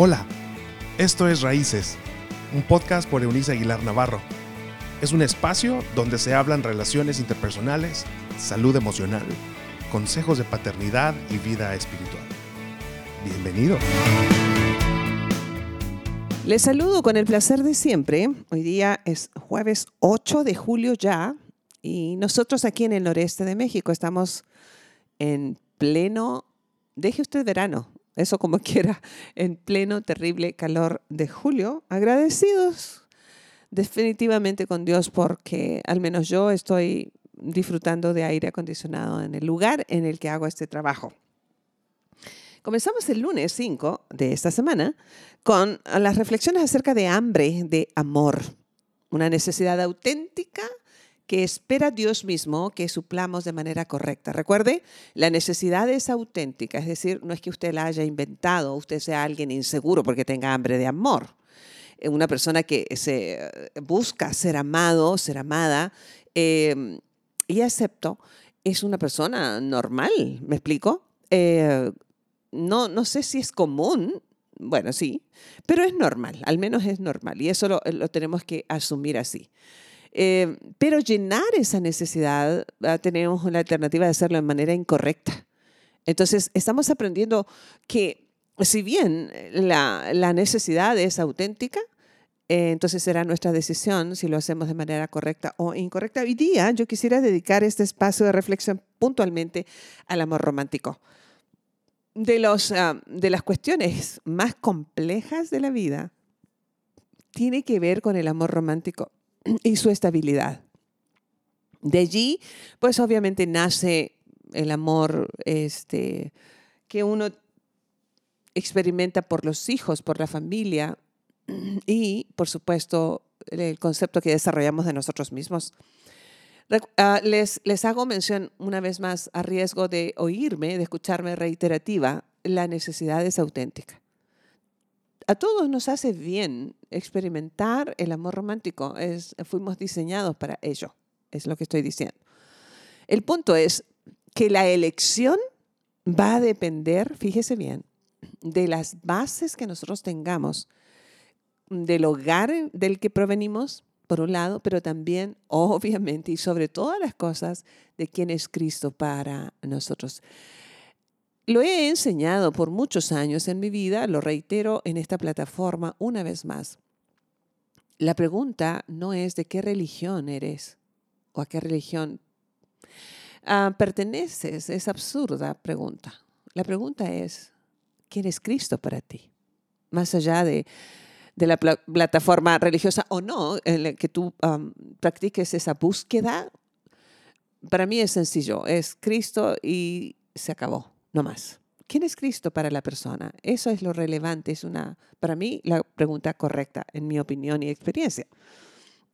Hola, esto es Raíces, un podcast por Eunice Aguilar Navarro. Es un espacio donde se hablan relaciones interpersonales, salud emocional, consejos de paternidad y vida espiritual. Bienvenido. Les saludo con el placer de siempre. Hoy día es jueves 8 de julio ya y nosotros aquí en el noreste de México estamos en pleno, deje usted verano, eso como quiera, en pleno terrible calor de julio, agradecidos definitivamente con Dios porque al menos yo estoy disfrutando de aire acondicionado en el lugar en el que hago este trabajo. Comenzamos el lunes 5 de esta semana con las reflexiones acerca de hambre, de amor, una necesidad auténtica que espera Dios mismo que suplamos de manera correcta. Recuerde, la necesidad es auténtica, es decir, no es que usted la haya inventado, usted sea alguien inseguro porque tenga hambre de amor. Eh, una persona que eh, busca ser amado, ser amada, em, y acepto, es una persona normal, ¿me explico? Eh, no, no sé si es común, bueno, sí, pero es normal, al menos es normal, y eso lo tenemos que asumir así. Eh, pero llenar esa necesidad, ah, tenemos una alternativa de hacerlo de manera incorrecta. Entonces, estamos aprendiendo que si bien la, la necesidad es auténtica, eh, entonces será nuestra decisión si lo hacemos de manera correcta o incorrecta. Hoy día yo quisiera dedicar este espacio de reflexión puntualmente al amor romántico. De, los, ah, de las cuestiones más complejas de la vida tiene que ver con el amor romántico y su estabilidad. De allí, pues obviamente nace el amor este, que uno experimenta por los hijos, por la familia y, por supuesto, el concepto que desarrollamos de nosotros mismos. Ah, les, les hago mención una vez más a riesgo de oírme, de escucharme reiterativa, la necesidad es auténtica a todos nos hace bien experimentar el amor romántico. Fuimos diseñados para ello, es lo que estoy diciendo. El punto es que la elección va a depender, fíjese bien, de las bases que nosotros tengamos, del hogar del que provenimos, por un lado, pero también, obviamente, y sobre todas las cosas, de quién es Cristo para nosotros. Lo he enseñado por muchos años en mi vida, lo reitero en esta plataforma una vez más. La pregunta no es de qué religión eres o a qué religión ah, perteneces. Es absurda pregunta. La pregunta es, ¿quién es Cristo para ti? Más allá de, la plataforma religiosa o no, en la que tú practiques esa búsqueda, para mí es sencillo, es Cristo y se acabó no más. ¿Quién es Cristo para la persona? Eso es lo relevante, es una, para mí, la pregunta correcta, en mi opinión y experiencia.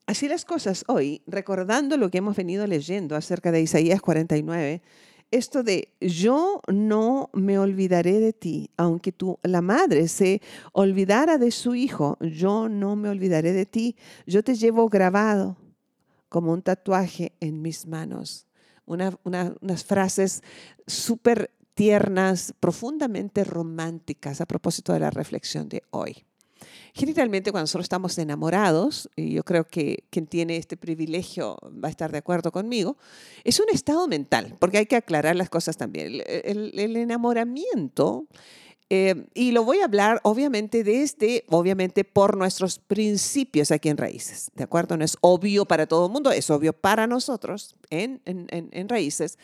Así las cosas hoy, recordando lo que hemos venido leyendo acerca de Isaías 49, esto de yo no me olvidaré de ti, aunque tú, la madre se olvidara de su hijo, yo no me olvidaré de ti, yo te llevo grabado como un tatuaje en mis manos. unas frases súper tiernas, profundamente románticas a propósito de la reflexión de hoy. Generalmente cuando nosotros estamos enamorados, y yo creo que quien tiene este privilegio va a estar de acuerdo conmigo, es un estado mental, porque hay que aclarar las cosas también. El, enamoramiento, eh, y lo voy a hablar obviamente desde, obviamente por nuestros principios aquí en Raíces, ¿de acuerdo? No es obvio para todo el mundo, es obvio para nosotros en, en, en Raíces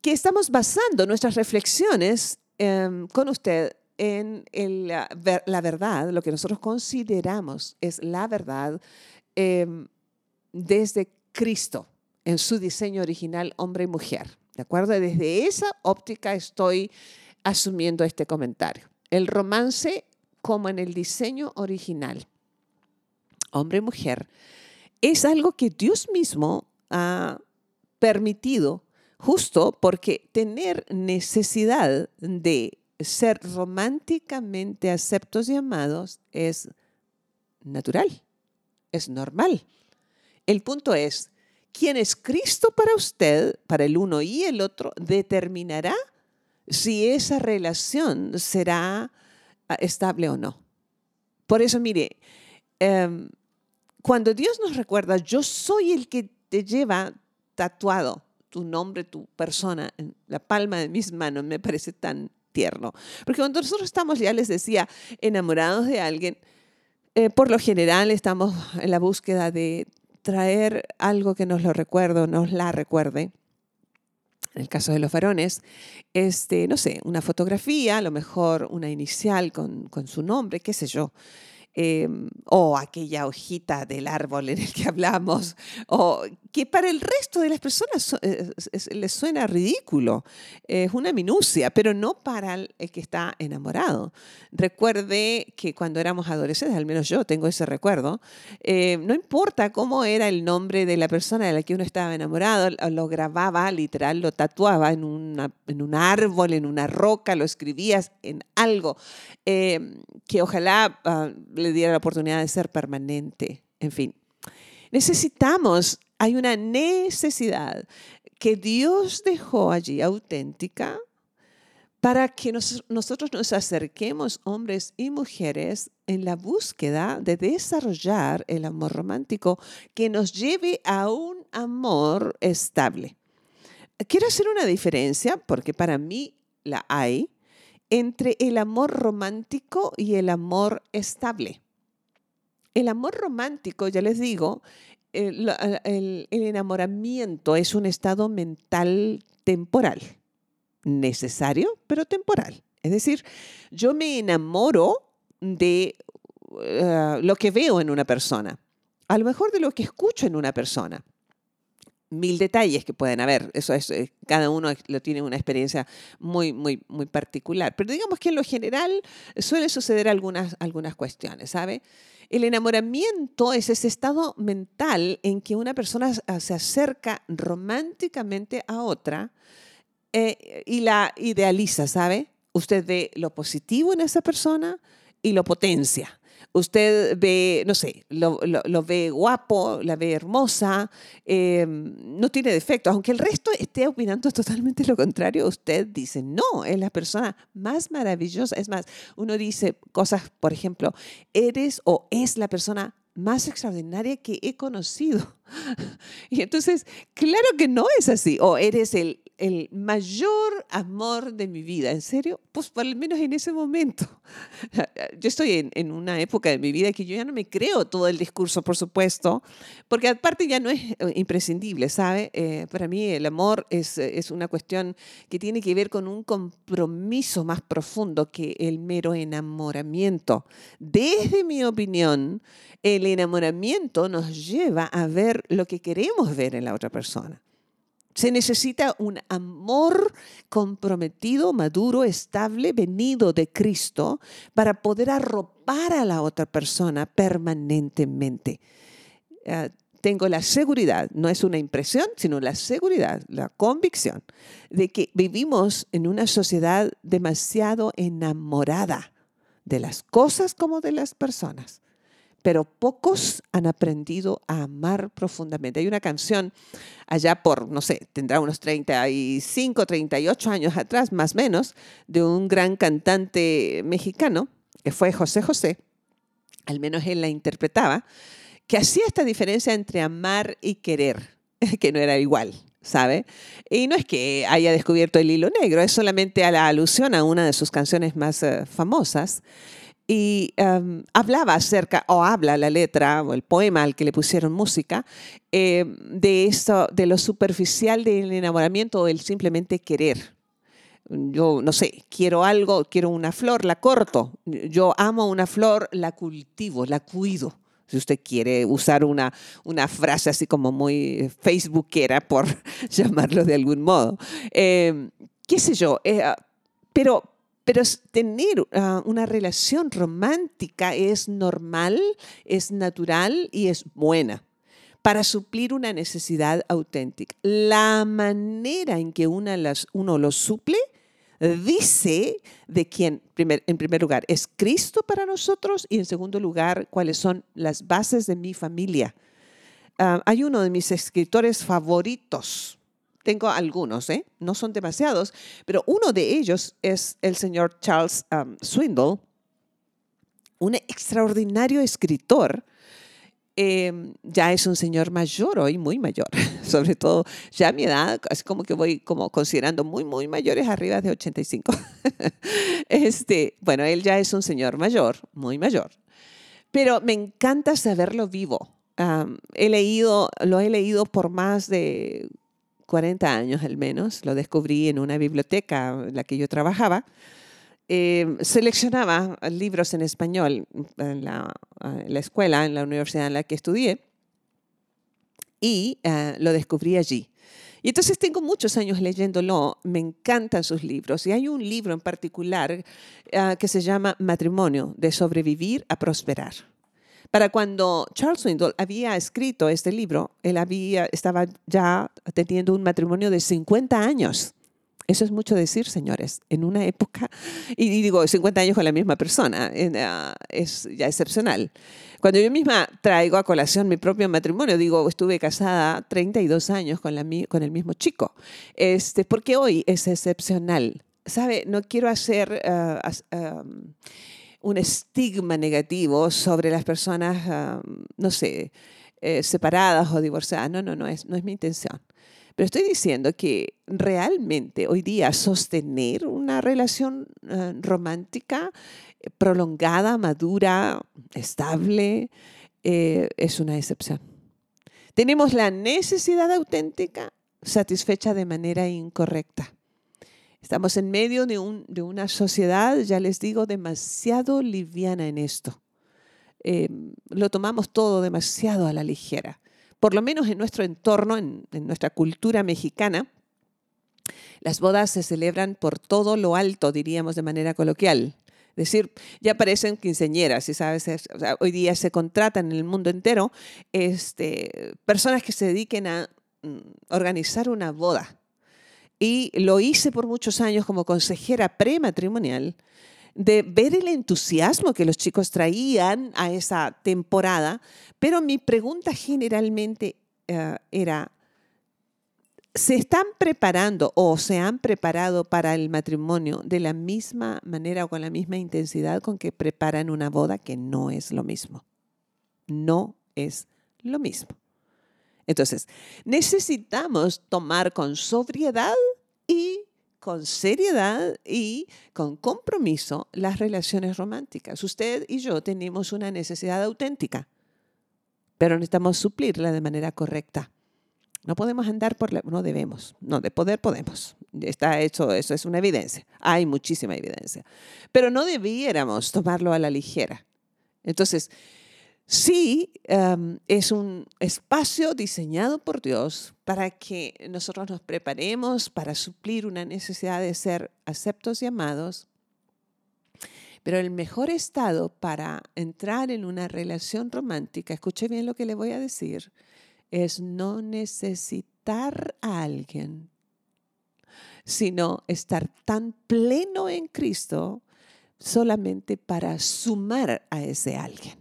que estamos basando nuestras reflexiones em, con usted en la, verdad, lo que nosotros consideramos es la verdad em, desde Cristo, en su diseño original, hombre y mujer. ¿De acuerdo? Desde esa óptica estoy asumiendo este comentario. El romance como en el diseño original, hombre y mujer, es algo que Dios mismo ha permitido justo porque tener necesidad de ser románticamente aceptos y amados es natural, es normal. El punto es, quién es Cristo para usted, para el uno y el otro, determinará si esa relación será ah, estable o no. Por eso, mire, em, cuando Dios nos recuerda, yo soy el que te lleva tatuado tu nombre, tu persona en la palma de mis manos, me parece tan tierno. Porque cuando nosotros estamos, ya les decía, enamorados de alguien, eh, por lo general estamos en la búsqueda de traer algo que nos lo recuerde, nos la recuerde. En el caso de los varones, este, no sé, una fotografía, a lo mejor una inicial con, con su nombre, qué sé yo. Em, o aquella hojita del árbol en el que hablamos, o que para el resto de las personas eh, les suena ridículo, es una minucia, pero no para el que está enamorado. Recuerde que cuando éramos adolescentes, al menos yo tengo ese recuerdo, eh, no importa cómo era el nombre de la persona de la que uno estaba enamorado, lo grababa literal, lo tatuaba en, en un árbol, en una roca, lo escribías en algo em, que ojalá... Le diera la oportunidad de ser permanente. En fin, necesitamos, hay una necesidad que Dios dejó allí auténtica para que nosotros nos acerquemos, hombres y mujeres, en la búsqueda de desarrollar el amor romántico que nos lleve a un amor estable. Quiero hacer una diferencia, porque para mí la hay, entre el amor romántico y el amor estable. El amor romántico, ya les digo, el, enamoramiento es un estado mental temporal, necesario, pero temporal. Es decir, yo me enamoro de eh, lo que veo en una persona, a lo mejor de lo que escucho en una persona mil detalles que pueden haber. Eso es, eh, cada uno lo tiene una experiencia muy, muy, muy particular. Pero digamos que en lo general suele suceder algunas, algunas cuestiones, ¿sabe? El enamoramiento es ese estado mental en que una persona se acerca románticamente a otra eh, y la idealiza, ¿sabe? Usted ve lo positivo en esa persona y lo potencia usted ve, no sé, lo, ve guapo, la ve hermosa, eh, no tiene defectos, aunque el resto esté opinando totalmente lo contrario, usted dice, no, es la persona más maravillosa. Es más, uno dice cosas, por ejemplo, eres o es la persona más extraordinaria que he conocido. Y entonces, claro que no es así. O eres el, el mayor amor de mi vida. ¿En serio? Pues por lo menos en ese momento. Yo estoy en, una época de mi vida que yo ya no me creo todo el discurso, por supuesto, porque aparte ya no es eh, imprescindible, ¿sabe? Eh, para mí el amor es, es una cuestión que tiene que ver con un compromiso más profundo que el mero enamoramiento. Desde mi opinión, el enamoramiento nos lleva a ver lo que queremos ver en la otra persona. Se necesita un amor comprometido, maduro, estable, venido de Cristo para poder arropar a la otra persona permanentemente. Eh, tengo la seguridad, no es una impresión, sino la seguridad, la convicción de que vivimos en una sociedad demasiado enamorada de las cosas como de las personas pero pocos han aprendido a amar profundamente. Hay una canción allá por, no sé, tendrá unos 35, 38 años atrás, más o menos, de un gran cantante mexicano, que fue José José, al menos él la interpretaba, que hacía esta diferencia entre amar y querer, que no era igual. ¿Sabe? Y no es que haya descubierto el hilo negro, es solamente a la alusión a una de sus canciones más eh, famosas, y em, hablaba acerca, o habla la letra o el poema al que le pusieron música, eh, de, eso, de lo superficial del enamoramiento o el simplemente querer. Yo no sé, quiero algo, quiero una flor, la corto. Yo amo una flor, la cultivo, la cuido. Si usted quiere usar una, una frase así como muy facebookera, por llamarlo de algún modo. Em, ¿Qué sé yo? Eh, pero, pero tener ah, una relación romántica es normal, es natural y es buena para suplir una necesidad auténtica. La manera en que una las, uno lo suple dice de quién, en primer lugar, es Cristo para nosotros y en segundo lugar, cuáles son las bases de mi familia. Ah, hay uno de mis escritores favoritos, tengo algunos, ¿eh? no son demasiados, pero uno de ellos es el señor Charles um, Swindle, un extraordinario escritor, em, ya es un señor mayor hoy, muy mayor, sobre todo ya a mi edad, así como que voy como considerando muy, muy mayores, arriba de 85. este, bueno, él ya es un señor mayor, muy mayor, pero me encanta saberlo vivo. he leído, lo he leído por más de 40 años al menos, lo descubrí en una biblioteca en la que yo trabajaba eh, seleccionaba libros en español en la, escuela, en la universidad en la que estudié, y eh, lo descubrí allí. Y entonces tengo muchos años leyéndolo, me encantan sus libros, y hay un libro en particular eh, que se llama Matrimonio, de sobrevivir a prosperar. Para cuando Charles Swindoll había escrito este libro, él había, estaba ya teniendo un matrimonio de 50 años. Eso es mucho decir, señores, en una época, y digo 50 años con la misma persona, ah, es ya excepcional. Cuando yo misma traigo a colación mi propio matrimonio, digo, estuve casada 32 años con, la, con el mismo chico, este, porque hoy es excepcional. ¿Sabe? No quiero hacer ah, un estigma negativo sobre las personas, ah, no sé, eh, separadas o divorciadas. No, no, no es, no es mi intención. Pero estoy diciendo que realmente hoy día sostener una relación eh, romántica eh, prolongada, madura, estable, eh, es una excepción. Tenemos la necesidad auténtica satisfecha de manera incorrecta. Estamos en medio de, una sociedad, ya les digo, demasiado liviana en esto. lo tomamos todo demasiado a la ligera por lo menos en nuestro entorno, en, nuestra cultura mexicana, las bodas se celebran por todo lo alto, diríamos de manera coloquial. Es decir, ya parecen quinceñeras, y sabes, hoy día se contratan en el mundo entero este, personas que se dediquen a mm, organizar una boda. Y lo hice por muchos años como consejera prematrimonial de ver el entusiasmo que los chicos traían a esa temporada, pero mi pregunta generalmente eh, era, ¿se están preparando o se han preparado para el matrimonio de la misma manera o con la misma intensidad con que preparan una boda, que no es lo mismo? No es lo mismo. Entonces, necesitamos tomar con sobriedad con seriedad y con compromiso las relaciones románticas. Usted y yo tenemos una necesidad auténtica, pero necesitamos suplirla de manera correcta. No podemos andar por la... No debemos. No, de poder podemos. Está hecho, eso es una evidencia. Hay muchísima evidencia. Pero no debiéramos tomarlo a la ligera. Entonces, sí em, es un espacio diseñado por Dios para que nosotros nos preparemos para suplir una necesidad de ser aceptos y amados. Pero el mejor estado para entrar en una relación romántica, escuche bien lo que le voy a decir, es no necesitar a alguien, sino estar tan pleno en Cristo solamente para sumar a ese alguien.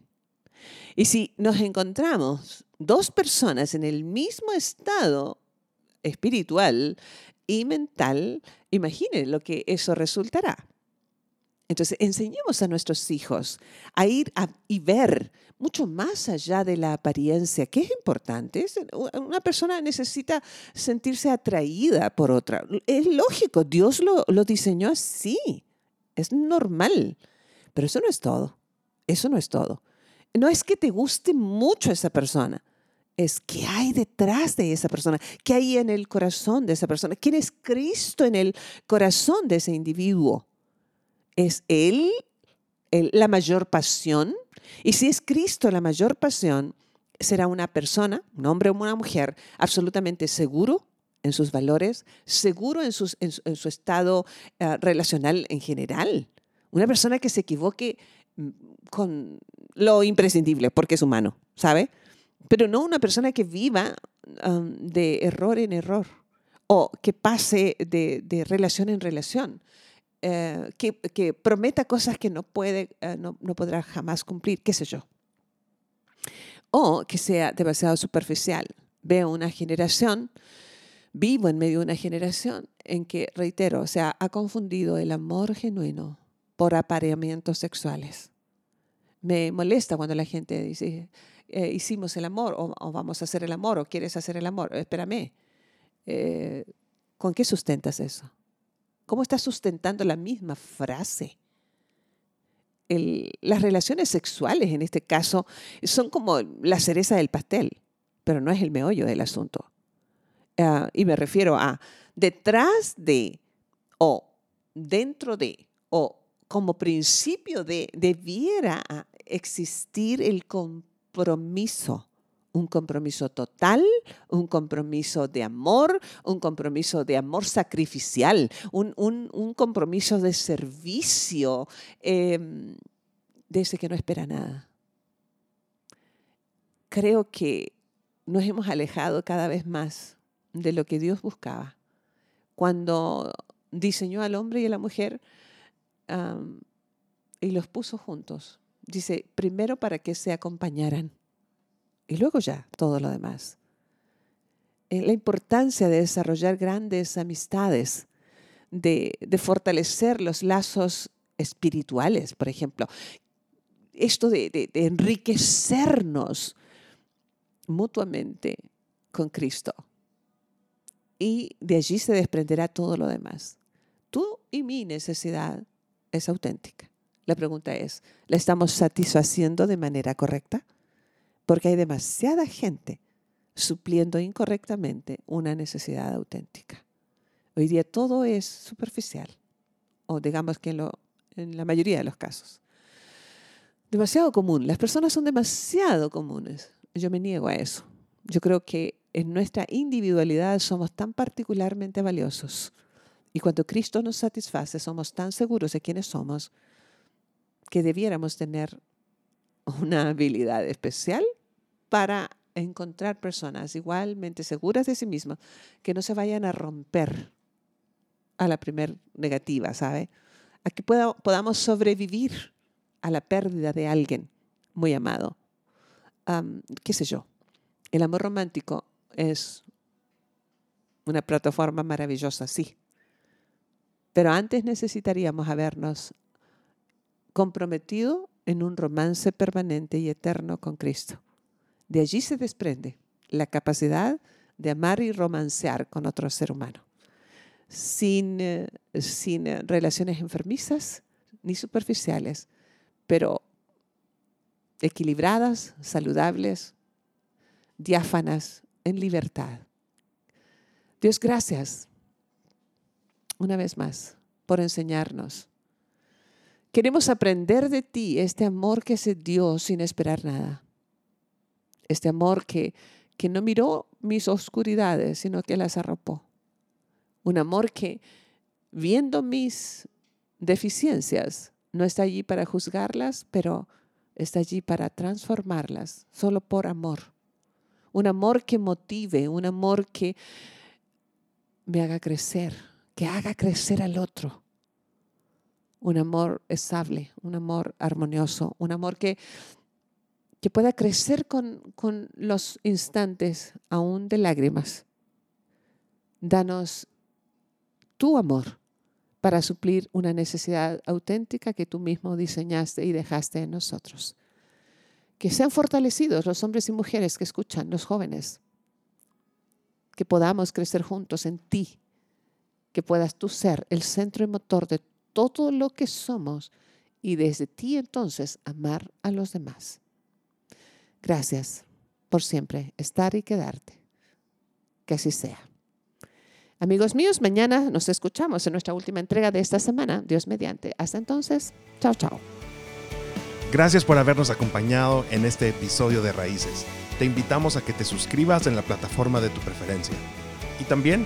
Y si nos encontramos dos personas en el mismo estado espiritual y mental, imaginen lo que eso resultará. Entonces, enseñemos a nuestros hijos a ir y ver mucho más allá de la apariencia, que es importante. una persona necesita sentirse atraída por otra. Es lógico, Dios lo, lo diseñó así. Es normal. Pero eso no es todo. Eso no es todo no es que te guste mucho esa persona, es qué hay detrás de esa persona, qué hay en el corazón de esa persona, quién es Cristo en el corazón de ese individuo. ¿Es Él la mayor pasión? Y si es Cristo la mayor pasión, será una persona, un hombre o una mujer, absolutamente seguro en sus valores, seguro en, su estado eh, relacional en general. Una persona que se equivoque mm, con lo imprescindible, porque es humano, ¿sabe? Pero no una persona que viva um, de error en error o que pase de, relación en relación, eh, que, prometa cosas que no, puede, eh, no, no podrá jamás cumplir, qué sé yo. O que sea demasiado superficial. Veo una generación, vivo en medio de una generación en que, reitero, o sea, ha confundido el amor genuino por apareamientos sexuales Me molesta cuando la gente dice, eh, hicimos el amor o, vamos a hacer el amor o quieres hacer el amor. Espérame, eh, ¿con qué sustentas eso? ¿Cómo estás sustentando la misma frase? las relaciones sexuales, en este caso, son como la cereza del pastel, pero no es el meollo del asunto. Ah, y me refiero a detrás de o dentro de o como principio de debiera existir el compromiso un compromiso total, un compromiso de amor, un compromiso de amor sacrificial, un, compromiso de servicio, em, de ese que no espera nada. Creo que nos hemos alejado cada vez más de lo que Dios buscaba cuando diseñó al hombre y a la mujer y los puso juntos. Dice, primero para que se acompañaran y luego ya todo lo demás. Eh, la importancia de desarrollar grandes amistades, de, fortalecer los lazos espirituales, por ejemplo. Esto de, de enriquecernos mutuamente con Cristo. Y de allí se desprenderá todo lo demás. Tú y mi necesidad es auténtica. La pregunta es, ¿la estamos satisfaciendo de manera correcta? porque hay demasiada gente supliendo incorrectamente una necesidad auténtica. Hoy día todo es superficial, o digamos que en, la mayoría de los casos. Demasiado común. Las personas son demasiado comunes. Yo me niego a eso. Yo creo que en nuestra individualidad somos tan particularmente valiosos. Y cuando Cristo nos satisface, somos tan seguros de quiénes somos que debiéramos tener una habilidad especial para encontrar personas igualmente seguras de sí mismas que no se vayan a romper a la primer negativa, ¿sabe? A que podamos sobrevivir a la pérdida de alguien muy amado. ¿Qué sé yo? El amor romántico es una plataforma maravillosa, sí. Pero antes necesitaríamos habernos comprometido en un romance permanente y eterno con Cristo. De allí se desprende la capacidad de amar y romancear con otro ser humano, sin, eh, sin eh, relaciones enfermizas ni superficiales, pero equilibradas, saludables, diáfanas, en libertad. Dios, gracias una vez más por enseñarnos. Queremos aprender de ti este amor que se dio sin esperar nada este amor que, que no miró mis oscuridades, sino que las arropó. Un amor que, viendo mis deficiencias, no está allí para juzgarlas, pero está allí para transformarlas, solo por amor. Un amor que motive, un amor que me haga crecer, que haga crecer al otro. Un amor estable, un amor armonioso, un amor que que pueda crecer con, los instantes aún de lágrimas. Danos tu amor para suplir una necesidad auténtica que tú mismo diseñaste y dejaste en nosotros. Que sean fortalecidos los hombres y mujeres que escuchan, los jóvenes. Que podamos crecer juntos en ti. Que puedas tú ser el centro y motor de todo lo que somos y desde ti entonces amar a los demás. Gracias por siempre estar y quedarte. Que así sea. Amigos míos, mañana nos escuchamos en nuestra última entrega de esta semana, Dios mediante. Hasta entonces, chao, chao. Gracias por habernos acompañado en este episodio de Raíces. Te invitamos a que te suscribas en la plataforma de tu preferencia y también